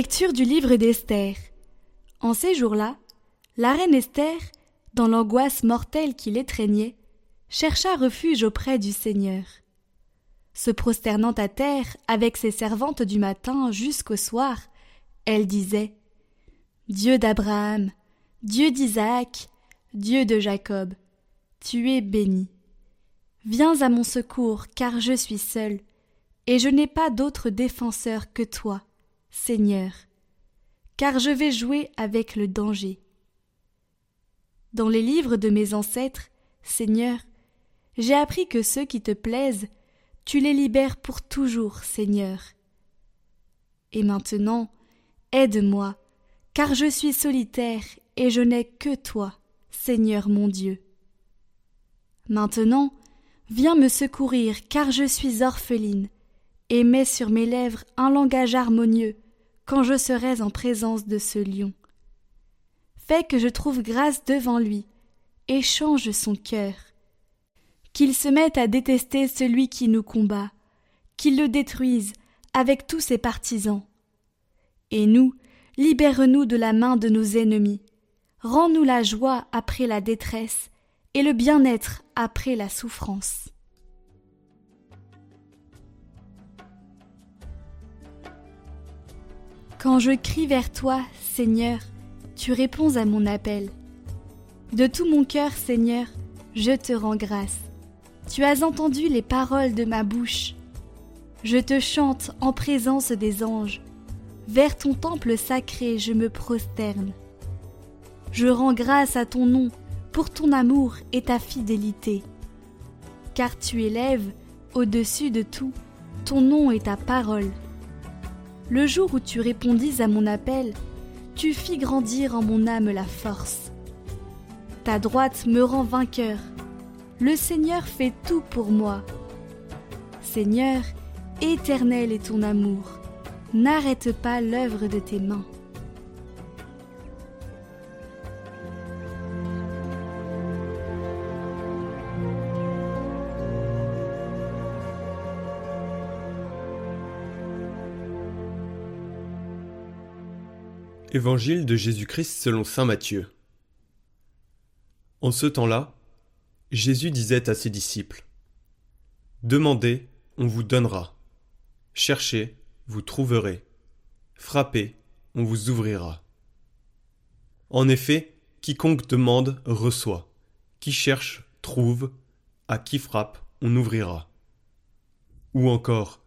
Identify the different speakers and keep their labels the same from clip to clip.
Speaker 1: Lecture du livre d'Esther. En ces jours-là, la reine Esther, dans l'angoisse mortelle qui l'étreignait, chercha refuge auprès du Seigneur. Se prosternant à terre avec ses servantes du matin jusqu'au soir, elle disait Dieu d'Abraham, Dieu d'Isaac, Dieu de Jacob, tu es béni. Viens à mon secours, car je suis seul, et je n'ai pas d'autre défenseur que toi, Seigneur, car je vais jouer avec le danger. Dans les livres de mes ancêtres, Seigneur, j'ai appris que ceux qui te plaisent, tu les libères pour toujours, Seigneur. Et maintenant, aide-moi, car je suis solitaire et je n'ai que toi, Seigneur mon Dieu. Maintenant, viens me secourir, car je suis orpheline, et mets sur mes lèvres un langage harmonieux quand je serai en présence de ce lion. Fais que je trouve grâce devant lui, et change son cœur. Qu'il se mette à détester celui qui nous combat, qu'il le détruise avec tous ses partisans. Et nous, libère-nous de la main de nos ennemis, rends-nous la joie après la détresse, et le bien-être après la souffrance. Quand je crie vers toi, Seigneur, tu réponds à mon appel. De tout mon cœur, Seigneur, je te rends grâce. Tu as entendu les paroles de ma bouche. Je te chante en présence des anges. Vers ton temple sacré je me prosterne. Je rends grâce à ton nom pour ton amour et ta fidélité. Car tu élèves, au-dessus de tout, ton nom et ta parole. Le jour où tu répondis à mon appel, tu fis grandir en mon âme la force. Ta droite me rend vainqueur. Le Seigneur fait tout pour moi. Seigneur, éternel est ton amour. N'arrête pas l'œuvre de tes mains.
Speaker 2: Évangile de Jésus-Christ selon Saint Matthieu. En ce temps-là, Jésus disait à ses disciples Demandez, on vous donnera. Cherchez, vous trouverez. Frappez, on vous ouvrira. En effet, quiconque demande reçoit. Qui cherche trouve. À qui frappe, on ouvrira. Ou encore,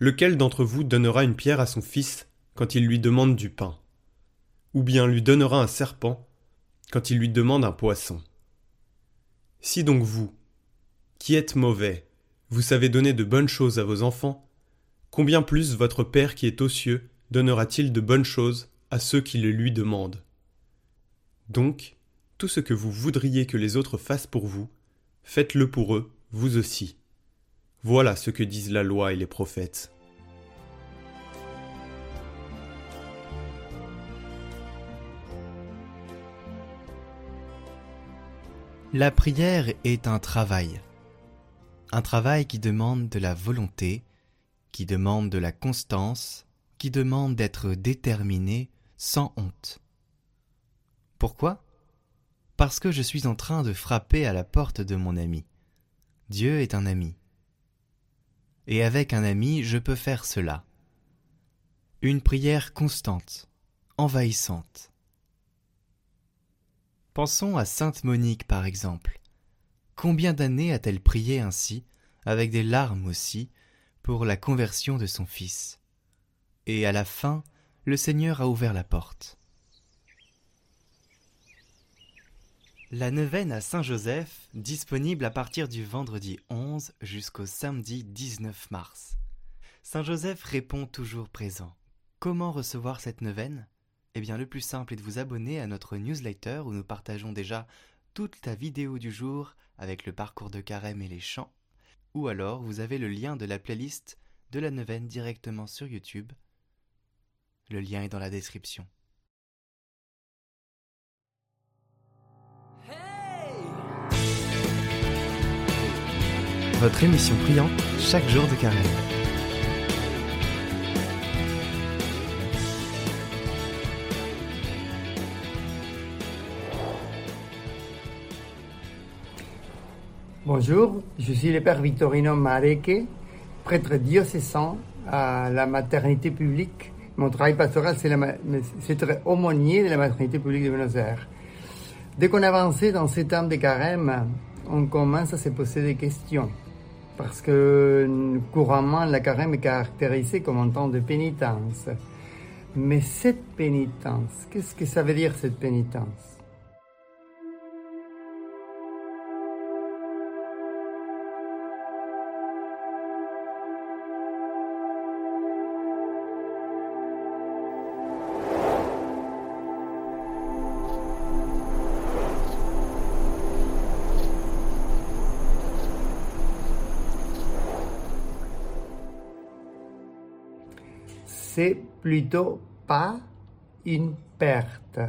Speaker 2: lequel d'entre vous donnera une pierre à son fils quand il lui demande du pain? Ou bien lui donnera un serpent quand il lui demande un poisson. Si donc vous, qui êtes mauvais, vous savez donner de bonnes choses à vos enfants, combien plus votre Père qui est aux cieux donnera-t-il de bonnes choses à ceux qui le lui demandent? Donc, tout ce que vous voudriez que les autres fassent pour vous, faites-le pour eux, vous aussi. Voilà ce que disent la loi et les prophètes.
Speaker 3: La prière est un travail. Un travail qui demande de la volonté, qui demande de la constance, qui demande d'être déterminé sans honte. Pourquoi? Parce que je suis en train de frapper à la porte de mon ami. Dieu est un ami. Et avec un ami, je peux faire cela. Une prière constante, envahissante. Pensons à Sainte Monique par exemple. Combien d'années a-t-elle prié ainsi, avec des larmes aussi, pour la conversion de son fils? Et à la fin, le Seigneur a ouvert la porte. La neuvaine à Saint-Joseph, disponible à partir du vendredi 11 jusqu'au samedi 19 mars. Saint-Joseph répond toujours présent. Comment recevoir cette neuvaine? Eh bien, le plus simple est de vous abonner à notre newsletter où nous partageons déjà toute la vidéo du jour avec le parcours de carême et les chants. Ou alors, vous avez le lien de la playlist de la neuvaine directement sur YouTube. Le lien est dans la description. Votre émission priante chaque jour de carême.
Speaker 4: Bonjour, je suis le père Victorino Mareke, prêtre diocésain à la maternité publique. Mon travail pastoral, c'est être aumônier de la maternité publique de Buenos Aires. Dès qu'on avançait dans ces temps de carême, on commence à se poser des questions. Parce que couramment, la carême est caractérisée comme un temps de pénitence. Mais cette pénitence, qu'est-ce que ça veut dire cette pénitence? C'est plutôt pas une perte.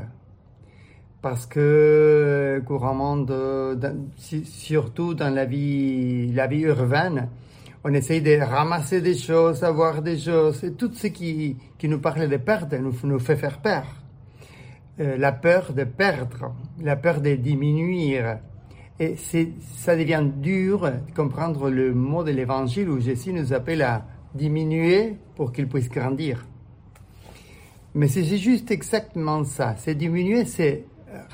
Speaker 4: Parce que couramment, surtout dans la vie, urbaine, on essaye de ramasser des choses, avoir des choses, et tout ce qui, qui nous parle de perte nous, nous fait faire peur. Euh, la peur de perdre, la peur de diminuer. Et ça devient dur de comprendre le mot de l'évangile où Jésus nous appelle à diminuer pour qu'il puisse grandir. Mais c'est juste exactement ça. C'est diminuer, c'est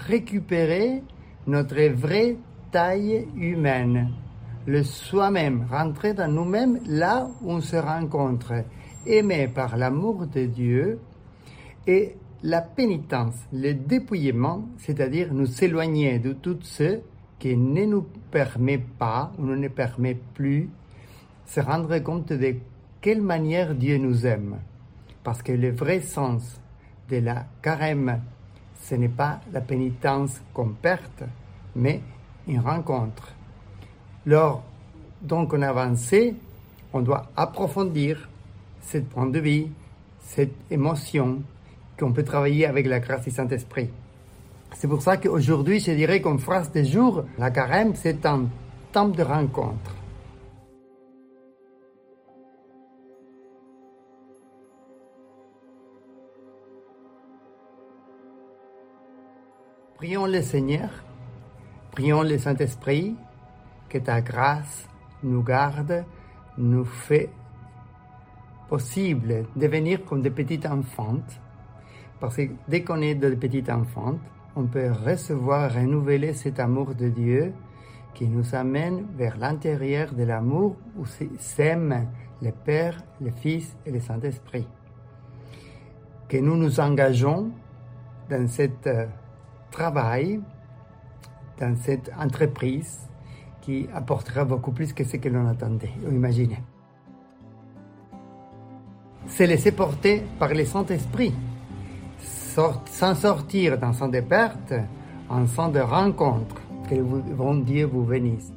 Speaker 4: récupérer notre vraie taille humaine, le soi-même, rentrer dans nous-mêmes là où on se rencontre, aimé par l'amour de Dieu et la pénitence, le dépouillement, c'est-à-dire nous éloigner de tout ce qui ne nous permet pas ou ne nous permet plus se rendre compte de quelle manière Dieu nous aime? Parce que le vrai sens de la carême, ce n'est pas la pénitence qu'on perte, mais une rencontre. Lors donc on avance, on doit approfondir ce point de vie, cette émotion qu'on peut travailler avec la grâce du Saint-Esprit. C'est pour ça qu'aujourd'hui, je dirais comme phrase de jour, la carême, c'est un temps de rencontre. Prions le Seigneur, prions le Saint-Esprit, que ta grâce nous garde, nous fait possible de devenir comme des petites enfants, parce que dès qu'on est des petites enfants, on peut recevoir, renouveler cet amour de Dieu qui nous amène vers l'intérieur de l'amour où s'aiment le Père, le Fils et le Saint-Esprit. Que nous nous engageons dans cette euh, travail dans cette entreprise qui apportera beaucoup plus que ce que l'on attendait ou imaginait. Se laisser porter par le Saint-Esprit, sans sortir dans son de perte, en son de rencontre, que bon Dieu vous bénisse.